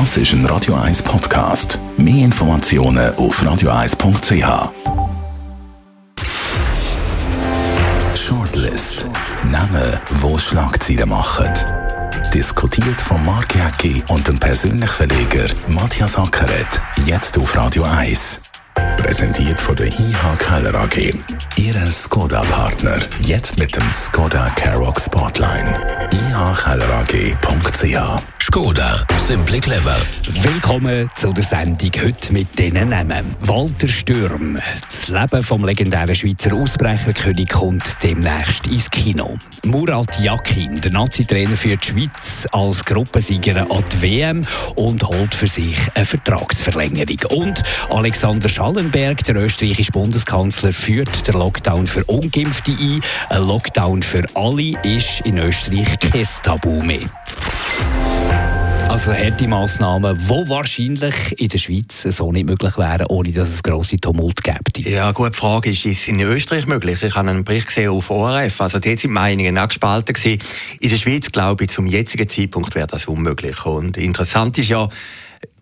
Das ist ein Radio 1 Podcast. Mehr Informationen auf radio1.ch. Shortlist. Namen, wo Schlagzeilen machen. Diskutiert von Mark Jäcki und dem persönlichen Verleger Matthias Ackeret. Jetzt auf Radio 1. Präsentiert von der IH Keller AG. Ihre Skoda-Partner. Jetzt mit dem Skoda Karoq Spotline. ihkellerag.ch Skoda, simply clever. Willkommen zu der Sendung heute mit diesen Namen. Walter Stürm. Das Leben vom legendären Schweizer Ausbrecherkönig kommt demnächst ins Kino. Murat Yakin, der Nazi-Trainer für die Schweiz, als Gruppensieger an die WM und holt für sich eine Vertragsverlängerung. Und Alexander Schallenberg, der österreichische Bundeskanzler, führt den Lockdown für Ungeimpfte ein. Ein Lockdown für alle ist in Österreich kein Tabu mehr. Also harte Massnahmen, die wahrscheinlich in der Schweiz so nicht möglich wären, ohne dass es grosse Tumult gäbe. Ja, gute Frage ist, ist es in Österreich möglich? Ich habe einen Bericht gesehen auf ORF, also dort sind Meinungen auch gespalten gewesen. In der Schweiz, glaube ich, zum jetzigen Zeitpunkt wäre das unmöglich. Und interessant ist ja,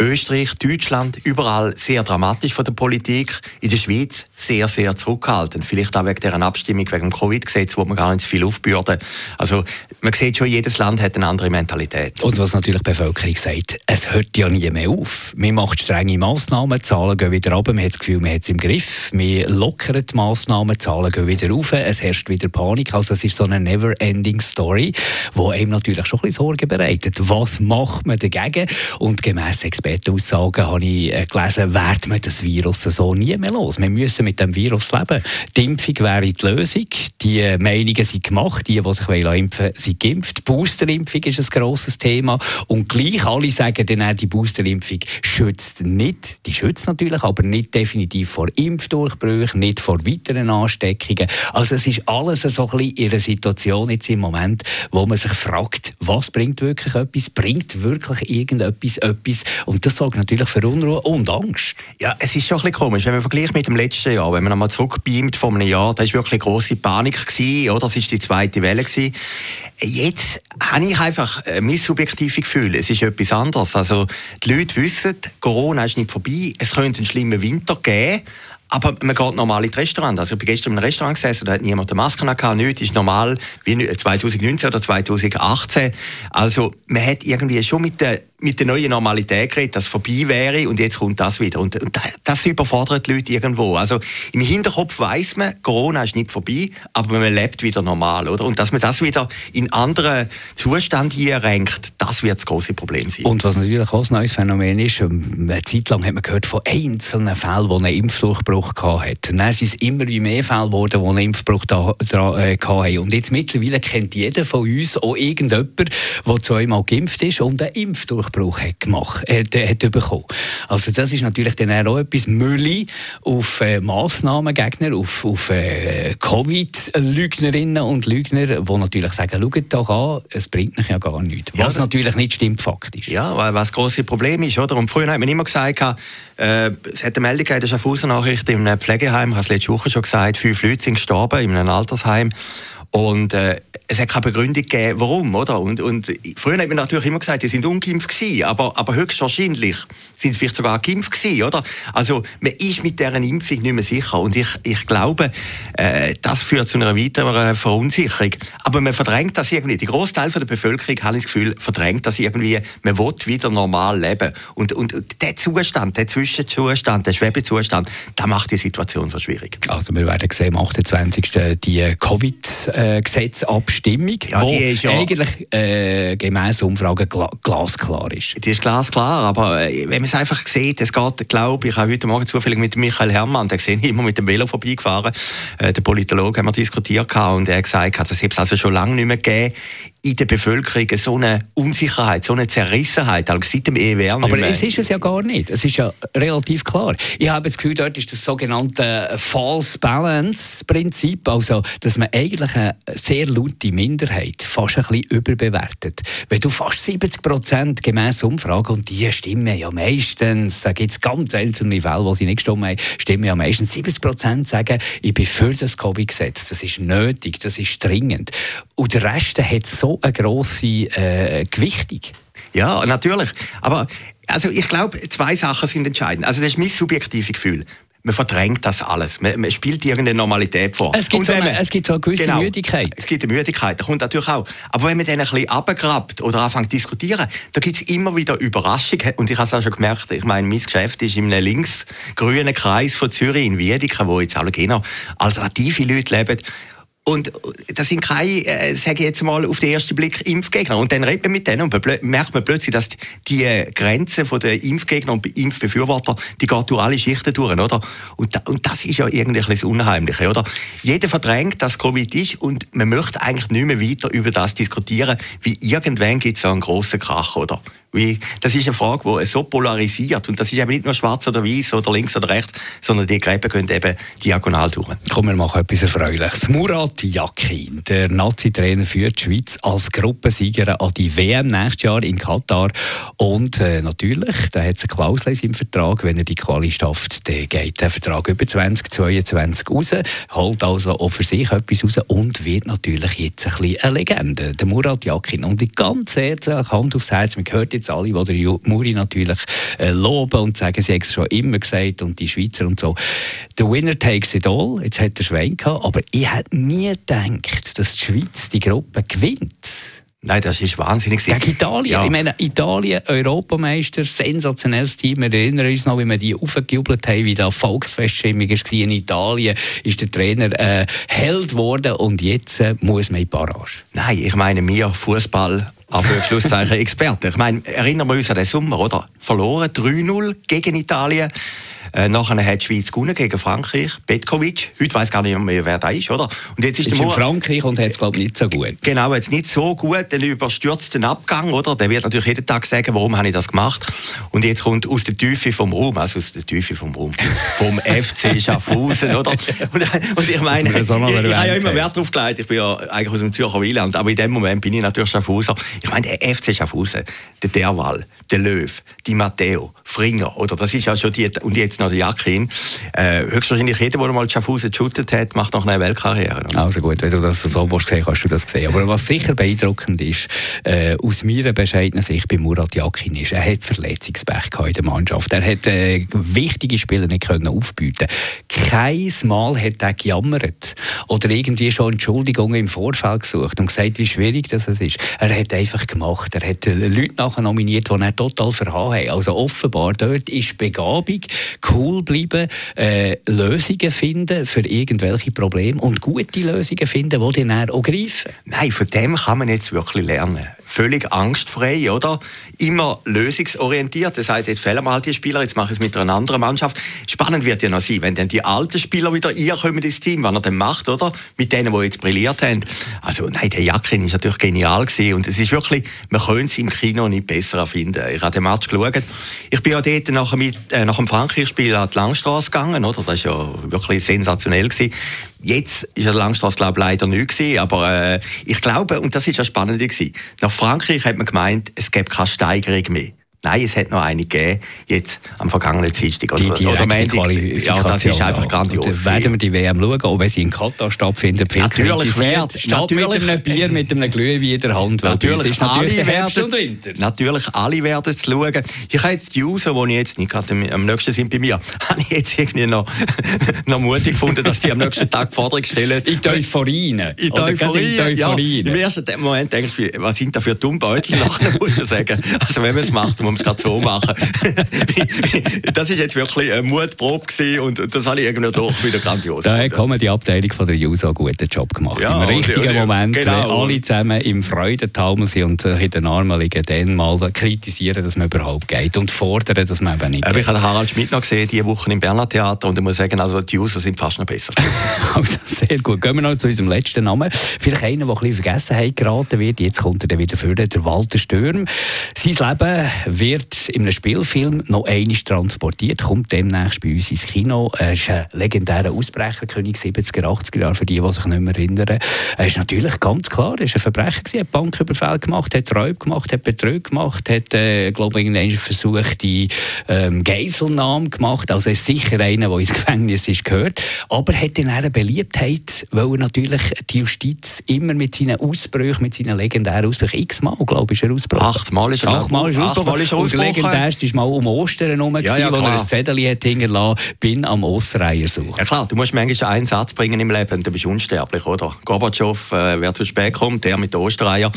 Österreich, Deutschland, überall sehr dramatisch von der Politik. In der Schweiz sehr, sehr zurückhaltend. Vielleicht auch wegen dieser Abstimmung, wegen dem Covid-Gesetz, wo man gar nicht so viel aufbürden. Also, man sieht schon, jedes Land hat eine andere Mentalität. Und was natürlich die Bevölkerung sagt, es hört ja nie mehr auf. Man macht strenge Massnahmen, Zahlen gehen wieder runter, man hat das Gefühl, man hat es im Griff. Man lockert die Massnahmen, Zahlen gehen wieder rauf, es herrscht wieder Panik. Also, es ist so eine never-ending Story, die einem natürlich schon ein bisschen Sorgen bereitet. Was macht man dagegen? Und gemäss Expertenaussagen habe ich äh, gelesen, wird man das Virus so nie mehr los. Wir müssen mit dem Virus leben. Die Impfung wäre die Lösung. Die Meinungen sind gemacht. Die, die sich impfen wollen, sind geimpft. Die Boosterimpfung ist ein grosses Thema. Und gleich alle sagen dann, die Boosterimpfung schützt nicht. Die schützt natürlich, aber nicht definitiv vor Impfdurchbrüchen, nicht vor weiteren Ansteckungen. Also es ist alles so ein bisschen in einer Situation jetzt im Moment, wo man sich fragt, was bringt wirklich etwas? Bringt wirklich irgendetwas etwas? Und das sorgt natürlich für Unruhe und Angst. Ja, es ist schon ein bisschen komisch, wenn man vergleicht mit dem letzten Jahr, wenn man einmal zurückbeamt von einem Jahr, da war wirklich große Panik gewesen, oder? Das war die zweite Welle gewesen. Jetzt habe ich einfach mein subjektives Gefühl, es ist etwas anderes. Also, die Leute wissen, Corona ist nicht vorbei, es könnte einen schlimmen Winter geben, aber man geht normal in die Restaurant. Also ich bin gestern einem Restaurant gesessen, da hat niemand eine Maske gehabt, nichts, ist normal wie 2019 oder 2018. Also man hat irgendwie schon mit der, mit der neuen Normalität geredet, dass es vorbei wäre und jetzt kommt das wieder. Und, und das überfordert die Leute irgendwo. Also im Hinterkopf weiß man, Corona ist nicht vorbei, aber man lebt wieder normal, oder? Und dass man das wieder in anderen Zustand hier renkt, das wird das große Problem sein. Und was natürlich auch ein neues Phänomen ist, eine Zeit lang hat man gehört von einzelnen Fällen, wo ein Impfdurchbruch Impfbruch hatte. Dann sind es immer wie mehr Fälle geworden, die einen Impfbruch da, da, äh, hatten. Und jetzt mittlerweile kennt jeder von uns auch irgendjemanden, der zweimal geimpft ist und einen Impfdurchbruch hat, gemacht, äh, hat bekommen. Also das ist natürlich dann auch etwas Müll auf äh, Massnahmengegner, auf, auf äh, Covid-Lügnerinnen und Lügner, die natürlich sagen, schaut doch an, es bringt mich ja gar nichts. Was ja, natürlich nicht stimmt faktisch. Ja, weil was das große Problem ist, oder? Und früher hat man immer gesagt, äh, es hat eine Meldung gegeben, das ist eine In einem Pflegeheim, ich habe es letzte Woche schon gesagt, fünf Leute sind gestorben in einem Altersheim. Und äh, es hat keine Begründung gegeben, warum, oder? Und, und früher hat man natürlich immer gesagt, die sind ungeimpft gewesen, aber, aber höchstwahrscheinlich sind sie vielleicht sogar geimpft gewesen, oder? Also man ist mit deren Impfung nicht mehr sicher und ich, ich glaube, äh, das führt zu einer weiteren Verunsicherung. Aber man verdrängt das irgendwie. Die Großteil der Bevölkerung, habe ich das Gefühl, verdrängt das irgendwie. Man will wieder normal leben und, und der Zustand, der Zwischenzustand, der Schwebezustand, das macht die Situation so schwierig. Also wir werden sehen, am 28. die Covid äh, Gesetzabstimmung, ja, die ist ja eigentlich äh, gemäß Umfragen gla glasklar ist. Die ist glasklar, aber äh, wenn man es einfach sieht, es geht, glaube ich, habe heute Morgen zufällig mit Michael Herrmann, der gesehen immer mit dem Velo vorbeigefahren, äh, der Politologe, haben wir diskutiert und er hat gesagt, es hat es also schon lange nicht mehr gegeben in der Bevölkerung so eine Unsicherheit, so eine Zerrissenheit, also seit dem EWR Aber es ist es ja gar nicht. Es ist ja relativ klar. Ich habe das Gefühl, dort ist das sogenannte False Balance Prinzip, also dass man eigentlich eine sehr laute Minderheit fast ein bisschen überbewertet. Wenn du fast 70 Prozent gemäß Umfragen, und die stimmen ja meistens, da gibt es ganz einzelne Fälle, wo sie nicht gestimmt haben, stimmen ja meistens 70 Prozent sagen, ich bin für das Covid-Gesetz, das ist nötig, das ist dringend. Und der Rest hat so eine grosse äh, Gewichtung. Ja, natürlich. Aber also ich glaube, zwei Sachen sind entscheidend. Also das ist mein subjektives Gefühl man verdrängt das alles. Man, man spielt irgendeine Normalität vor. Es gibt, so eine, man, es gibt so eine gewisse genau, Müdigkeit. Es gibt eine Müdigkeit, das kommt natürlich auch. Aber wenn man dann ein bisschen abgrabt oder anfängt zu diskutieren, da gibt es immer wieder Überraschungen. Und ich habe es auch schon gemerkt, ich meine, mein Geschäft ist in einem linksgrünen Kreis von Zürich, in Wiedeke, wo jetzt alle genau alternative Leute leben. Und das sind keine, äh, sage ich jetzt mal, auf den ersten Blick Impfgegner. Und dann redet man mit denen und merkt man plötzlich, dass die Grenze der Impfgegner und Impfbefürworter, die geht durch alle Schichten durch, oder? Und, da, und das ist ja irgendwie das Unheimliche, oder? Jeder verdrängt, dass Covid ist und man möchte eigentlich nicht mehr weiter über das diskutieren, wie irgendwann gibt es so einen grossen Krach, oder? Wie, das ist eine Frage, die so polarisiert. Und das ist eben nicht nur schwarz oder weiß oder links oder rechts, sondern die Gräben können eben diagonal durch. Komm, wir machen etwas Erfreuliches. Murat Yakin, der Nazi-Trainer, führt die Schweiz als Gruppensieger an die WM nächstes Jahr in Katar. Und äh, natürlich, da hat es eine Klausel in seinem Vertrag, wenn er die Quali schafft, dann geht der Vertrag über 2022 raus, holt also auch für sich etwas raus und wird natürlich jetzt ein bisschen eine Legende. Der Murat Yakin. Und die ganze herzlich Hand aufs Herz, man hört jetzt alle, die der Muri natürlich äh, loben und sagen, sie haben es schon immer gesagt und die Schweizer und so. The winner takes it all. Jetzt hat der Schwein gehabt, aber ich hätte nie gedacht, dass die Schweiz die Gruppe gewinnt. Nein, das ist wahnsinnig. Gegen Italien. Ja. Ich meine, Italien, Europameister, sensationelles Team. Wir erinnern uns noch, wie wir die aufgejubelt haben, wie da Volksfeststimmung war in Italien. Ist der Trainer äh, Held geworden und jetzt äh, muss man in Barrage. Nein, ich meine, wir Fußball aber Schlusszeichen Experte. Ich meine, erinnern wir uns an den Sommer, oder? Verloren 3-0 gegen Italien. Äh, nachher hat die Schweiz gewonnen gegen Frankreich. Petkovic. Heute weiß gar nicht mehr, wer da ist, oder? Und jetzt ist, ist der in Frankreich und hat es, glaube ich, nicht so gut. Genau, jetzt nicht so gut. Den überstürzten Abgang, oder? Der wird natürlich jeden Tag sagen, warum habe ich das gemacht. Und jetzt kommt aus der Tiefe vom Raum, also aus der Tiefe vom Raum, vom FC Schaffhausen, oder? Und, und ich meine, ich, ich, habe ja immer Wert darauf gelegt. Ich bin ja eigentlich aus dem Zürcher Wieland, aber in dem Moment bin ich natürlich Schaffhauser. Ich meine, der FC Schaffhausen, der Derwal, der Löw, die Matteo, Fringer, oder? Das ist ja schon die, und jetzt noch die Jacke Äh, höchstwahrscheinlich jeder, der mal Schaffhausen geshootet hat, macht noch eine Weltkarriere. Oder? Also gut, wenn du das so willst, kannst du das sehen. Aber was sicher beeindruckend ist, äh, aus meiner bescheidenen Sicht bei Murat Yakin ist, er hat Verletzungspech in der Mannschaft. Er hat äh, wichtige Spiele nicht können aufbieten. Kein Mal hat er gejammert oder irgendwie schon Entschuldigungen im Vorfeld gesucht und gesagt, wie schwierig das ist. Er hat einfach gemacht. Er hat Leute nachher nominiert, die er total verhauen haben. Also offenbar, dort ist Begabung, cool bleiben, äh, Lösungen finden für irgendwelche Probleme und gute Lösungen finden, die dann auch greifen. Nein, von dem kann man jetzt wirklich lernen. Völlig angstfrei, oder? Immer lösungsorientiert. Das heißt, jetzt fehlen mir halt die Spieler, jetzt mache ich es mit einer anderen Mannschaft. Spannend wird ja noch sein, wenn dann die alten Spieler wieder ihr kommen ins Team, was er dann macht, oder? Mit denen, die jetzt brilliert haben. Also, nein, der Jakin ist natürlich genial gewesen. Und es ist wirklich, man könnte es im Kino nicht besser erfinden. Ich habe den Match geschaut. Ich bin ja dort nach, mit, äh, nach dem Frankreich-Spiel an die Langstrasse gegangen, oder? Das war ja wirklich sensationell gewesen. Jetzt ist der Langstrasse, glaube ich, leider nicht gewesen, aber äh, ich glaube, und das ist ja spannend gewesen, nach Frankreich hat man gemeint, es gäbe keine Steigerung mehr. Nein, es hat noch eine gegeben, jetzt am vergangenen Dienstag oder, die oder Montag. Ja, das ist einfach grandios. Dann werden wir die WM schauen, auch wenn sie in Katar stattfindet. Natürlich wert. Statt mit einem Bier, mit einem Glühwein in der Hand. Natürlich, ist natürlich alle werden, natürlich alle werden es schauen. Ich habe jetzt die User, die ich jetzt nicht gerade am nächsten sind bei mir, habe ich jetzt irgendwie noch, noch mutig gefunden, dass die am nächsten Tag Forderung stellen. In die Euphorie. In die Euphorie, ja. Im ersten Moment denke ich, was sind da für Dummbeutel? Nachher muss ich sagen. Also wenn man es macht, man es gerade so machen. das ist jetzt wirklich eine Mutprobe gewesen und das habe ich irgendwie doch wieder grandios Da hat die Abteilung von der JUSO einen guten Job gemacht. Ja, Im richtigen und, und, Moment, genau. wenn alle zusammen im Freudentaumel sind und in den Armen liegen, dann mal kritisieren, dass man überhaupt geht und fordern, dass man eben nicht geht. Ich habe Harald Schmidt noch gesehen, diese Woche im Berner Theater und ich muss sagen, also die JUSO sind fast noch besser. also sehr gut. Gehen wir noch zu unserem letzten Namen. Vielleicht einer, der ein bisschen vergessen hat, geraten wird. Jetzt kommt er dann wieder vor, der Walter Stürm. Sein Leben wird in einem Spielfilm noch einmal transportiert, kommt demnächst bei uns ins Kino. Er ist ein legendärer Ausbrecherkönig 70er, 80er Jahre, für die, die sich nicht mehr erinnern. Er ist natürlich ganz klar, er ist ein Verbrecher gewesen, hat Banküberfall gemacht, hat Räub gemacht, hat Betrug gemacht, hat, äh, glaube ich, versucht, die ähm, Geiselnahme gemacht. Also er ist sicher einer, der ins Gefängnis ist gehört. Aber hat in einer Beliebtheit, weil er natürlich die Justiz immer mit seinen Ausbrüchen, mit seinen legendären Ausbrüchen, x-mal, glaube ich, ist er ausgebrochen. Achtmal ist er, Achtmal ist er ausgebrochen. Ist und legendärst war mal um Ostern herum, ja, ja, wo er ein Zettel hat hinterlassen bin am Ostreiher suchen. Ja klar, du musst manchmal einen Satz bringen im Leben, dann bist du unsterblich, oder? Gorbatschow, äh, wer zu spät kommt, der mit den Ostereier.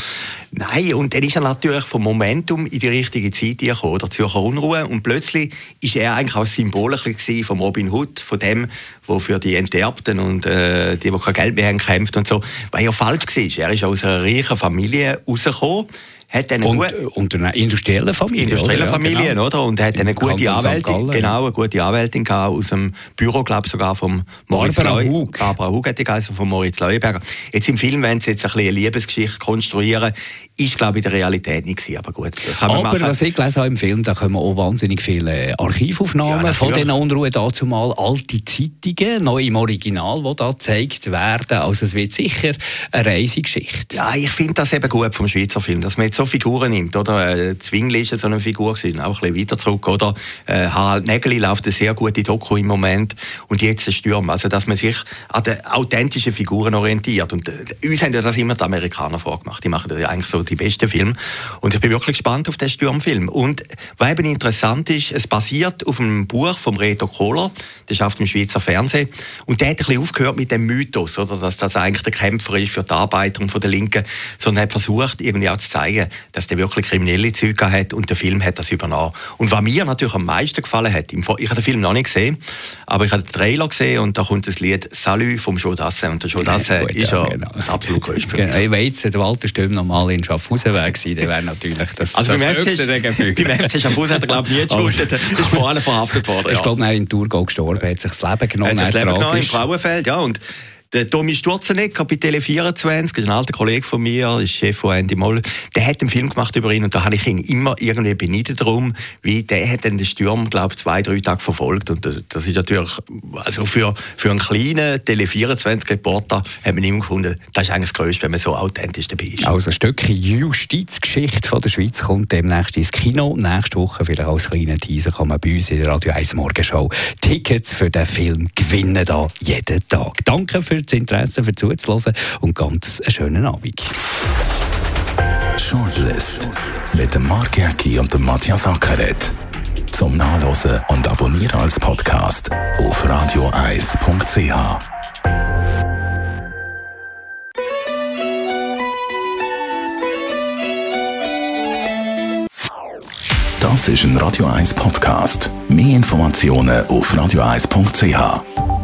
Nein, und dann ist er natürlich vom Momentum in die richtige Zeit gekommen, oder? Zürcher Unruhe. Und plötzlich ist er eigentlich auch Symbol von Robin Hood, von dem, der für die Enterbten und äh, die, die kein Geld mehr haben, kämpft und so. Weil er falsch war. Er ist aus einer reichen Familie rausgekommen hat eine und, gut, und eine industrielle Familie. Industrielle oder? Familie, ja, genau. oder? Und hat eine gute Anwältin, genau, eine gute Anwältin gehabt, aus dem Büro, glaube sogar vom Moritz Barbara Hug. Barbara Hug hat die geheißen, von Moritz Leuenberger. Jetzt im Film wenn sie jetzt ein bisschen eine Liebesgeschichte konstruieren. Ist, glaube ich, in der Realität nicht gewesen, aber gut, das kann man aber machen. was ich gelesen habe im Film, da kommen auch wahnsinnig viele Archivaufnahmen ja, von den Unruhe dazu mal, alte Zeitungen, noch im Original, die da gezeigt werden. Also es wird sicher eine Reisegeschichte. Ja, ich finde das eben gut vom Schweizer Film, dass man jetzt so Figuren nimmt, oder? Äh, Zwingli ist so eine Figur gewesen, auch ein bisschen weiter zurück, oder? Äh, Harald Nägeli läuft eine sehr gute Doku im Moment und jetzt der Sturm. Also, dass man sich an den authentischen Figuren orientiert. Und äh, uns haben ja das immer die Amerikaner vorgemacht. Die machen ja eigentlich so die besten Filme. Und ich bin wirklich gespannt auf den Sturmfilm. Und was eben interessant ist, es basiert auf einem Buch von Reto Kohler, der schafft im Schweizer Fernsehen. Und der hat ein bisschen aufgehört mit dem Mythos, oder? Dass das eigentlich der Kämpfer ist für die Arbeiter und von der Linken, sondern hat versucht, irgendwie auch zu zeigen, dass der wirklich kriminelle Züge hat und der Film hat das übernommen. Und was mir natürlich am meisten gefallen hat, ich habe den Film noch nicht gesehen, aber ich habe den Trailer gesehen und da kommt das Lied «Salut» vom Joe Dassin. Und der Joe Dassin ja, ist ja genau. das absolut größte. Genau. Wenn der Walter Stöhm normal in Schaffhausen wäre, dann wäre natürlich das, also das beim höchste der Gefühle. Beim FC Schaffhausen hat er glaube ich nie geschuldet, ist vor allem verhaftet worden. Er ist glaube ich in Thurgau gestorben, hat sich das Leben genommen. Er hat sich das Leben genommen im Frauenfeld, ja. Und der Tommy Sturzenegger bei Tele24, ist ein alter Kollege von mir, ist Chef von Andy Moll, der hat einen Film gemacht über ihn und da habe ich ihn immer irgendwie beneidet darum, wie der hat den Sturm, glaube ich, zwei, drei Tage verfolgt und das ist natürlich, also für, für einen kleinen Tele24-Reporter hat man immer gefunden, das ist eigentlich das Größte, wenn man so authentisch dabei ist. Also ein Stückchen Justizgeschichte von der Schweiz kommt demnächst ins Kino. Nächste Woche, vielleicht als kleiner Teaser, kann man bei uns in der Radio 1 Morgenshow Tickets für den Film gewinnen, da jeden Tag. Danke für das Interesse, für zuzuhören und ganz einen schönen Abend. Shortlist mit dem Mark Jäcki und dem Matthias Ackeret. Zum Nachlesen und Abonnieren als Podcast auf radioeis.ch. Das ist ein Radio 1 Podcast. Mehr Informationen auf radioeis.ch.